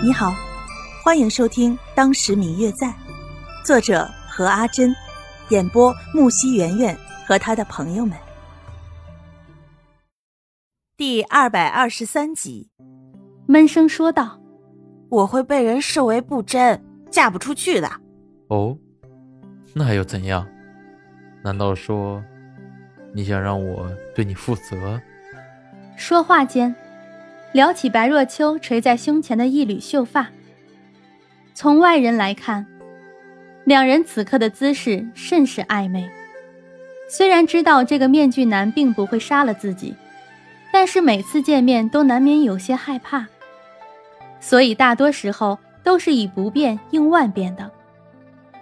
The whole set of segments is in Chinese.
你好，欢迎收听《当时明月在》，作者何阿珍，演播木西圆圆和他的朋友们。第二百二十三集，闷声说道：“我会被人视为不贞，嫁不出去的。”哦，那又怎样？难道说你想让我对你负责？说话间。撩起白若秋垂在胸前的一缕秀发。从外人来看，两人此刻的姿势甚是暧昧。虽然知道这个面具男并不会杀了自己，但是每次见面都难免有些害怕，所以大多时候都是以不变应万变的。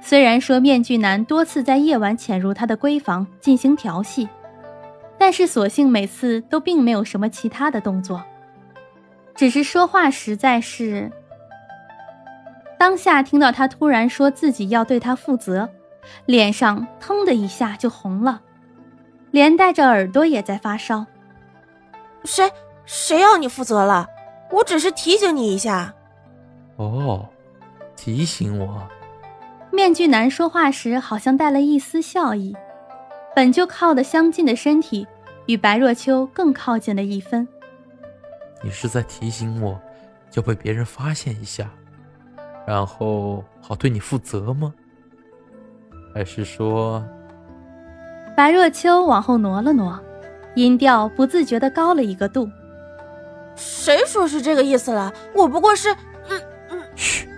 虽然说面具男多次在夜晚潜入她的闺房进行调戏，但是所幸每次都并没有什么其他的动作。只是说话实在是，当下听到他突然说自己要对他负责，脸上腾的一下就红了，连带着耳朵也在发烧。谁谁要你负责了？我只是提醒你一下。哦，提醒我。面具男说话时好像带了一丝笑意，本就靠得相近的身体，与白若秋更靠近了一分。你是在提醒我，要被别人发现一下，然后好对你负责吗？还是说……白若秋往后挪了挪，音调不自觉的高了一个度。谁说是这个意思了？我不过是……嗯嗯。嘘。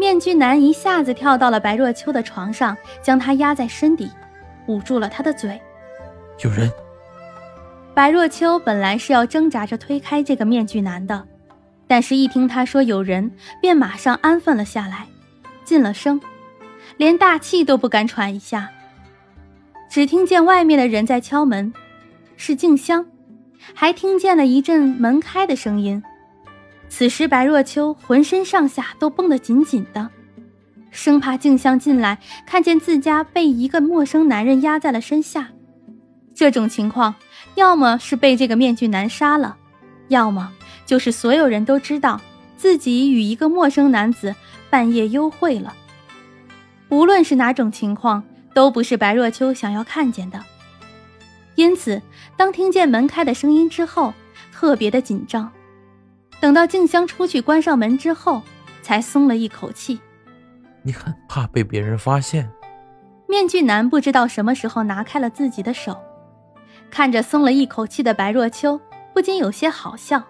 面具男一下子跳到了白若秋的床上，将她压在身底，捂住了她的嘴。有人。白若秋本来是要挣扎着推开这个面具男的，但是一听他说有人，便马上安分了下来，进了声，连大气都不敢喘一下。只听见外面的人在敲门，是静香，还听见了一阵门开的声音。此时白若秋浑身上下都绷得紧紧的，生怕静香进来看见自家被一个陌生男人压在了身下。这种情况，要么是被这个面具男杀了，要么就是所有人都知道自己与一个陌生男子半夜幽会了。无论是哪种情况，都不是白若秋想要看见的。因此，当听见门开的声音之后，特别的紧张。等到静香出去关上门之后，才松了一口气。你很怕被别人发现？面具男不知道什么时候拿开了自己的手。看着松了一口气的白若秋，不禁有些好笑。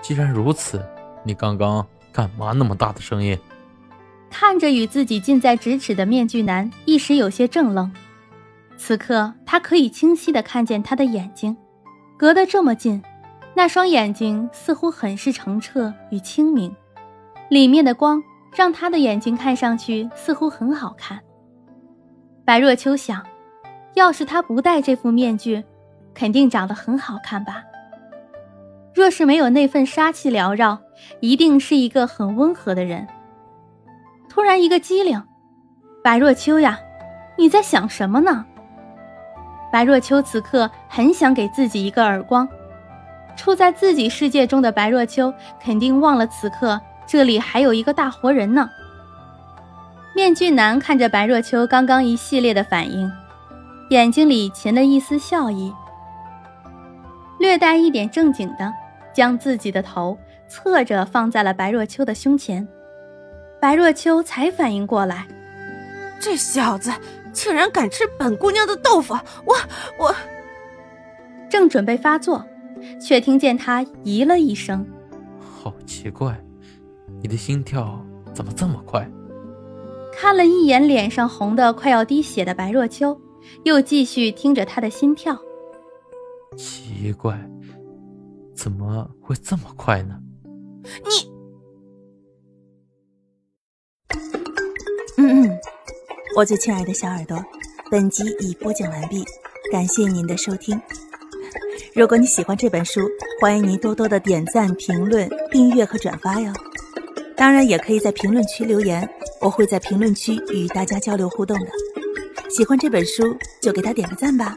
既然如此，你刚刚干嘛那么大的声音？看着与自己近在咫尺的面具男，一时有些怔愣。此刻他可以清晰的看见他的眼睛，隔得这么近，那双眼睛似乎很是澄澈与清明，里面的光让他的眼睛看上去似乎很好看。白若秋想，要是他不戴这副面具。肯定长得很好看吧？若是没有那份杀气缭绕，一定是一个很温和的人。突然一个机灵，白若秋呀，你在想什么呢？白若秋此刻很想给自己一个耳光。处在自己世界中的白若秋肯定忘了此刻这里还有一个大活人呢。面具男看着白若秋刚刚一系列的反应，眼睛里噙了一丝笑意。略带一点正经的，将自己的头侧着放在了白若秋的胸前，白若秋才反应过来，这小子竟然敢吃本姑娘的豆腐！我我，正准备发作，却听见他咦了一声，好奇怪，你的心跳怎么这么快？看了一眼脸上红的快要滴血的白若秋，又继续听着他的心跳。奇怪，怎么会这么快呢？你，嗯嗯，我最亲爱的小耳朵，本集已播讲完毕，感谢您的收听。如果你喜欢这本书，欢迎您多多的点赞、评论、订阅和转发哟。当然，也可以在评论区留言，我会在评论区与大家交流互动的。喜欢这本书，就给他点个赞吧。